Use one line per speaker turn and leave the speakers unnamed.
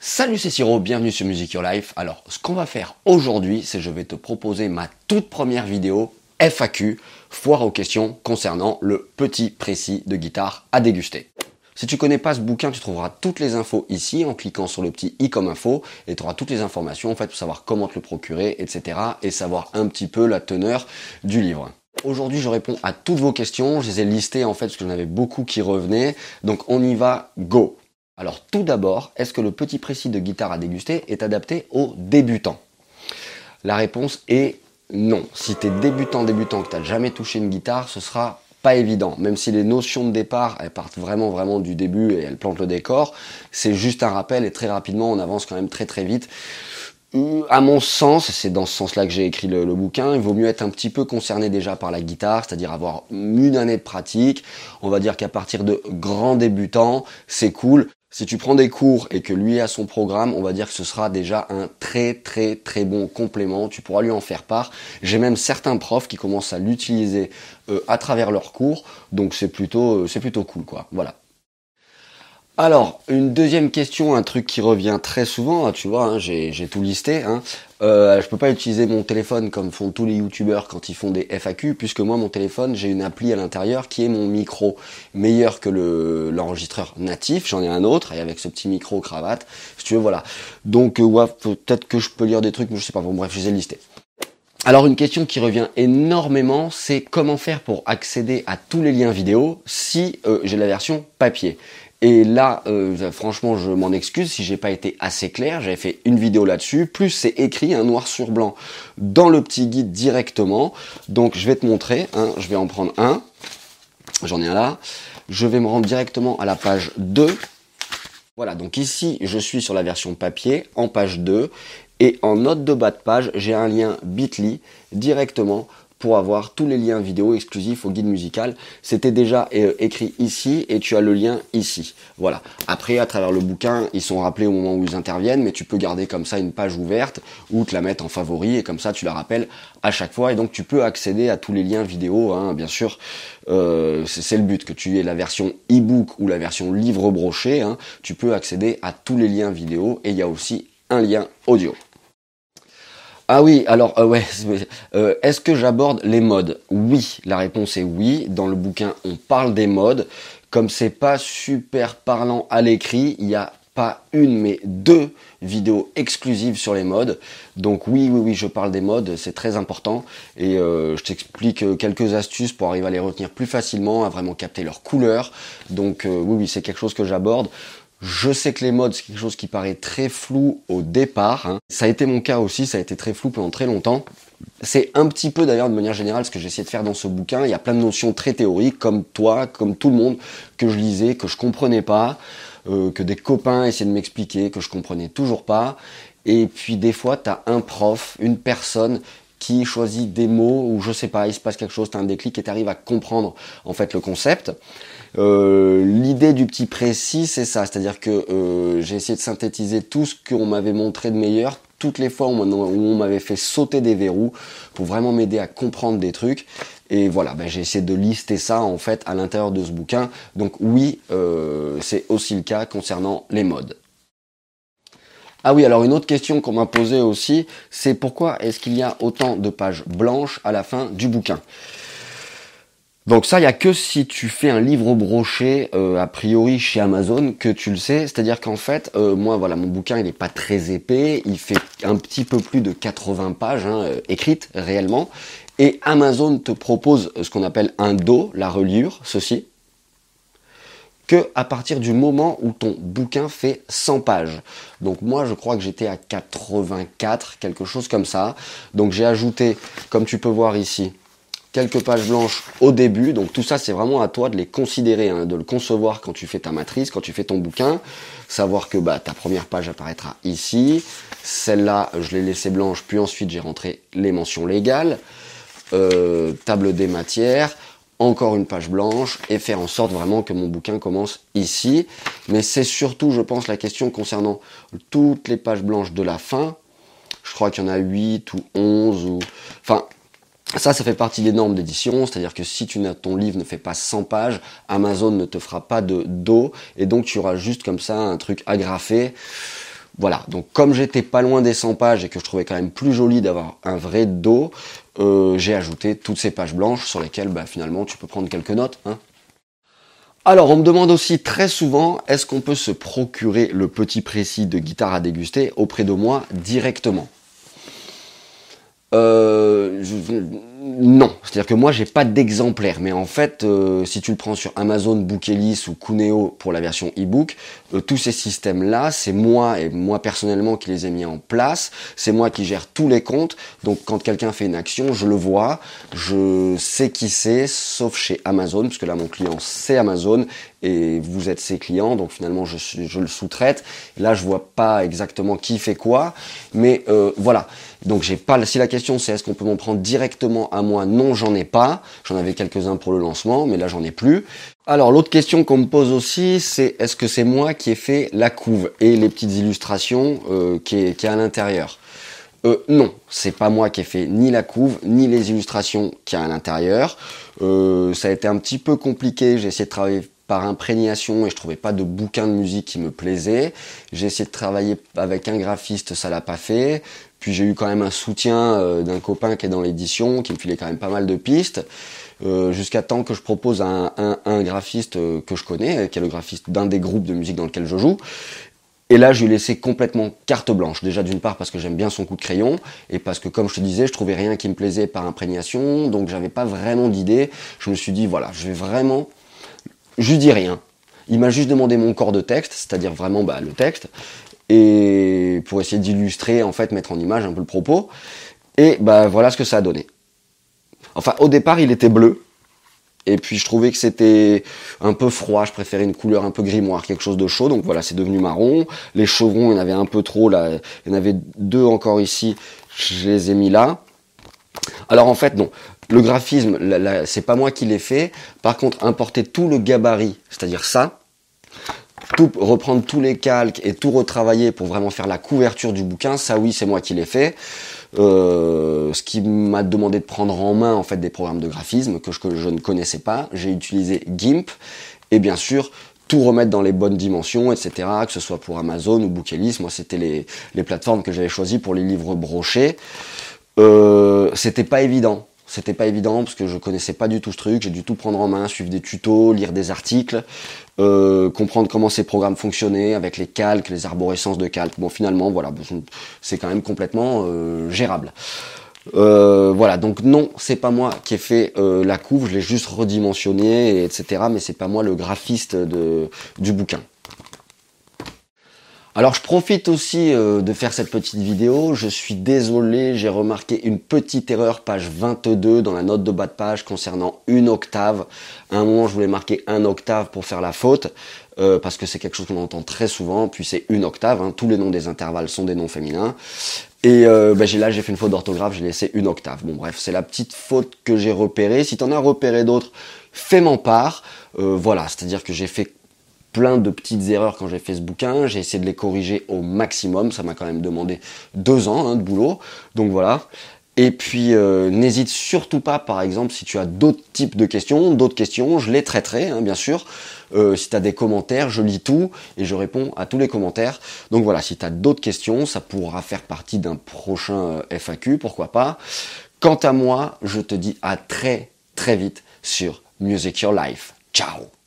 Salut c'est Siro, bienvenue sur Music Your Life. Alors ce qu'on va faire aujourd'hui, c'est je vais te proposer ma toute première vidéo FAQ, foire aux questions concernant le petit précis de guitare à déguster. Si tu connais pas ce bouquin, tu trouveras toutes les infos ici en cliquant sur le petit i comme info et tu auras toutes les informations en fait pour savoir comment te le procurer, etc. et savoir un petit peu la teneur du livre. Aujourd'hui, je réponds à toutes vos questions. Je les ai listées en fait parce que j'en avais beaucoup qui revenaient. Donc on y va, go. Alors tout d'abord, est-ce que le petit précis de guitare à déguster est adapté aux débutants? La réponse est non. Si tu débutant, débutant, que tu jamais touché une guitare, ce sera pas évident. Même si les notions de départ, elles partent vraiment, vraiment du début et elles plantent le décor, c'est juste un rappel et très rapidement, on avance quand même très, très vite. Euh, à mon sens, c'est dans ce sens-là que j'ai écrit le, bouquin, il vaut mieux être un petit peu concerné déjà par la guitare, c'est-à-dire avoir une année de pratique. On va dire qu'à partir de grands débutants, c'est cool. Si tu prends des cours et que lui a son programme, on va dire que ce sera déjà un très très très bon complément. Tu pourras lui en faire part. J'ai même certains profs qui commencent à l'utiliser euh, à travers leurs cours, donc c'est plutôt euh, c'est plutôt cool quoi. Voilà. Alors, une deuxième question, un truc qui revient très souvent, hein, tu vois, hein, j'ai tout listé. Hein. Euh, je peux pas utiliser mon téléphone comme font tous les youtubeurs quand ils font des FAQ, puisque moi mon téléphone j'ai une appli à l'intérieur qui est mon micro, meilleur que l'enregistreur natif. J'en ai un autre et avec ce petit micro cravate, si tu veux, voilà. Donc euh, peut-être que je peux lire des trucs, mais je sais pas. Bon bref, je les ai. Alors une question qui revient énormément, c'est comment faire pour accéder à tous les liens vidéo si euh, j'ai la version papier. Et là, euh, franchement, je m'en excuse si j'ai pas été assez clair. J'avais fait une vidéo là-dessus. Plus c'est écrit un noir sur blanc dans le petit guide directement. Donc je vais te montrer. Hein, je vais en prendre un. J'en ai un là. Je vais me rendre directement à la page 2. Voilà, donc ici, je suis sur la version papier, en page 2. Et en note de bas de page, j'ai un lien bit.ly directement pour avoir tous les liens vidéo exclusifs au guide musical. C'était déjà euh, écrit ici et tu as le lien ici. Voilà. Après, à travers le bouquin, ils sont rappelés au moment où ils interviennent, mais tu peux garder comme ça une page ouverte ou te la mettre en favori et comme ça tu la rappelles à chaque fois et donc tu peux accéder à tous les liens vidéo. Hein, bien sûr, euh, c'est le but que tu aies la version e-book ou la version livre broché. Hein, tu peux accéder à tous les liens vidéo et il y a aussi un lien audio. Ah oui, alors euh, ouais, euh, est-ce que j'aborde les modes? Oui, la réponse est oui. Dans le bouquin, on parle des modes. Comme c'est pas super parlant à l'écrit, il n'y a pas une mais deux vidéos exclusives sur les modes. Donc oui, oui, oui, je parle des modes, c'est très important. Et euh, je t'explique quelques astuces pour arriver à les retenir plus facilement, à vraiment capter leur couleur. Donc oui, oui, c'est quelque chose que j'aborde. Je sais que les modes, c'est quelque chose qui paraît très flou au départ. Hein. Ça a été mon cas aussi, ça a été très flou pendant très longtemps. C'est un petit peu d'ailleurs de manière générale ce que j'essaie de faire dans ce bouquin. Il y a plein de notions très théoriques, comme toi, comme tout le monde, que je lisais, que je comprenais pas, euh, que des copains essayaient de m'expliquer, que je comprenais toujours pas. Et puis des fois, tu as un prof, une personne qui choisit des mots ou je sais pas, il se passe quelque chose, tu as un déclic et tu arrives à comprendre en fait le concept. Euh, l'idée du petit précis, c'est ça, c'est-à-dire que euh, j'ai essayé de synthétiser tout ce qu'on m'avait montré de meilleur, toutes les fois où on m'avait fait sauter des verrous pour vraiment m'aider à comprendre des trucs. Et voilà, ben j'ai essayé de lister ça en fait à l'intérieur de ce bouquin. Donc oui, euh, c'est aussi le cas concernant les modes. Ah oui, alors une autre question qu'on m'a posée aussi, c'est pourquoi est-ce qu'il y a autant de pages blanches à la fin du bouquin? Donc ça, il y a que si tu fais un livre broché euh, a priori chez Amazon que tu le sais. C'est-à-dire qu'en fait, euh, moi, voilà, mon bouquin, il n'est pas très épais. Il fait un petit peu plus de 80 pages hein, euh, écrites réellement. Et Amazon te propose ce qu'on appelle un dos, la reliure, ceci, que à partir du moment où ton bouquin fait 100 pages. Donc moi, je crois que j'étais à 84, quelque chose comme ça. Donc j'ai ajouté, comme tu peux voir ici, quelques pages blanches au début. Donc tout ça, c'est vraiment à toi de les considérer, hein, de le concevoir quand tu fais ta matrice, quand tu fais ton bouquin. Savoir que bah, ta première page apparaîtra ici. Celle-là, je l'ai laissée blanche, puis ensuite j'ai rentré les mentions légales. Euh, table des matières, encore une page blanche et faire en sorte vraiment que mon bouquin commence ici. Mais c'est surtout, je pense, la question concernant toutes les pages blanches de la fin. Je crois qu'il y en a 8 ou 11 ou... Enfin, ça, ça fait partie des normes d'édition, c'est-à-dire que si tu ton livre ne fait pas 100 pages, Amazon ne te fera pas de dos, et donc tu auras juste comme ça un truc agrafé. Voilà, donc comme j'étais pas loin des 100 pages et que je trouvais quand même plus joli d'avoir un vrai dos, euh, j'ai ajouté toutes ces pages blanches sur lesquelles bah, finalement tu peux prendre quelques notes. Hein. Alors on me demande aussi très souvent, est-ce qu'on peut se procurer le petit précis de guitare à déguster auprès de moi directement? Euh, non, c'est-à-dire que moi j'ai pas d'exemplaire, mais en fait, euh, si tu le prends sur Amazon, Bookelis ou Cuneo pour la version e-book, euh, tous ces systèmes-là, c'est moi et moi personnellement qui les ai mis en place. C'est moi qui gère tous les comptes. Donc quand quelqu'un fait une action, je le vois, je sais qui c'est, sauf chez Amazon, puisque là mon client c'est Amazon et vous êtes ses clients, donc finalement je, je le sous-traite. Là je vois pas exactement qui fait quoi, mais euh, voilà. Donc j'ai pas. Si la question c'est est-ce qu'on peut m'en prendre directement à moi, non j'en ai pas. J'en avais quelques-uns pour le lancement, mais là j'en ai plus. Alors l'autre question qu'on me pose aussi, c'est est-ce que c'est moi qui ai fait la couve et les petites illustrations euh, qui, est, qui est à l'intérieur? Euh, non, c'est pas moi qui ai fait ni la couve, ni les illustrations qui a à l'intérieur. Euh, ça a été un petit peu compliqué, j'ai essayé de travailler par imprégnation et je trouvais pas de bouquin de musique qui me plaisait. J'ai essayé de travailler avec un graphiste, ça l'a pas fait. Puis j'ai eu quand même un soutien euh, d'un copain qui est dans l'édition, qui me filait quand même pas mal de pistes. Euh, jusqu'à temps que je propose à un, graphiste euh, que je connais, qui est le graphiste d'un des groupes de musique dans lequel je joue. Et là, je lui ai laissé complètement carte blanche. Déjà d'une part parce que j'aime bien son coup de crayon, et parce que comme je te disais, je trouvais rien qui me plaisait par imprégnation, donc j'avais pas vraiment d'idée. Je me suis dit, voilà, je vais vraiment... Je dis rien. Il m'a juste demandé mon corps de texte, c'est-à-dire vraiment bah, le texte, et pour essayer d'illustrer, en fait, mettre en image un peu le propos. Et bah voilà ce que ça a donné. Enfin, au départ, il était bleu. Et puis je trouvais que c'était un peu froid, je préférais une couleur un peu grimoire, quelque chose de chaud. Donc voilà, c'est devenu marron. Les chevrons, il y en avait un peu trop là. Il y en avait deux encore ici. Je les ai mis là. Alors en fait, non. Le graphisme, c'est pas moi qui l'ai fait. Par contre, importer tout le gabarit, c'est-à-dire ça, tout, reprendre tous les calques et tout retravailler pour vraiment faire la couverture du bouquin, ça oui, c'est moi qui l'ai fait. Euh, ce qui m'a demandé de prendre en main en fait des programmes de graphisme que je, ne connaissais pas. J'ai utilisé GIMP et bien sûr tout remettre dans les bonnes dimensions, etc. Que ce soit pour Amazon ou Bookelis, moi c'était les, les plateformes que j'avais choisies pour les livres brochés. Euh, c'était pas évident c'était pas évident parce que je connaissais pas du tout ce truc, j'ai dû tout prendre en main, suivre des tutos, lire des articles, euh, comprendre comment ces programmes fonctionnaient avec les calques, les arborescences de calques. Bon finalement voilà, c'est quand même complètement euh, gérable. Euh, voilà, donc non, c'est pas moi qui ai fait la couve, je l'ai juste redimensionné, etc. Mais c'est pas moi le graphiste de, du bouquin. Alors je profite aussi euh, de faire cette petite vidéo, je suis désolé, j'ai remarqué une petite erreur page 22 dans la note de bas de page concernant une octave. À un moment je voulais marquer un octave pour faire la faute, euh, parce que c'est quelque chose qu'on entend très souvent, puis c'est une octave, hein. tous les noms des intervalles sont des noms féminins. Et euh, ben, là j'ai fait une faute d'orthographe, j'ai laissé une octave. Bon bref, c'est la petite faute que j'ai repérée. Si t'en as repéré d'autres, fais m'en part. voilà, c'est-à-dire que j'ai fait plein de petites erreurs quand j'ai fait ce bouquin. J'ai essayé de les corriger au maximum. Ça m'a quand même demandé deux ans hein, de boulot. Donc voilà. Et puis euh, n'hésite surtout pas, par exemple, si tu as d'autres types de questions, d'autres questions, je les traiterai, hein, bien sûr. Euh, si tu as des commentaires, je lis tout et je réponds à tous les commentaires. Donc voilà, si tu as d'autres questions, ça pourra faire partie d'un prochain euh, FAQ, pourquoi pas. Quant à moi, je te dis à très très vite sur Music Your Life. Ciao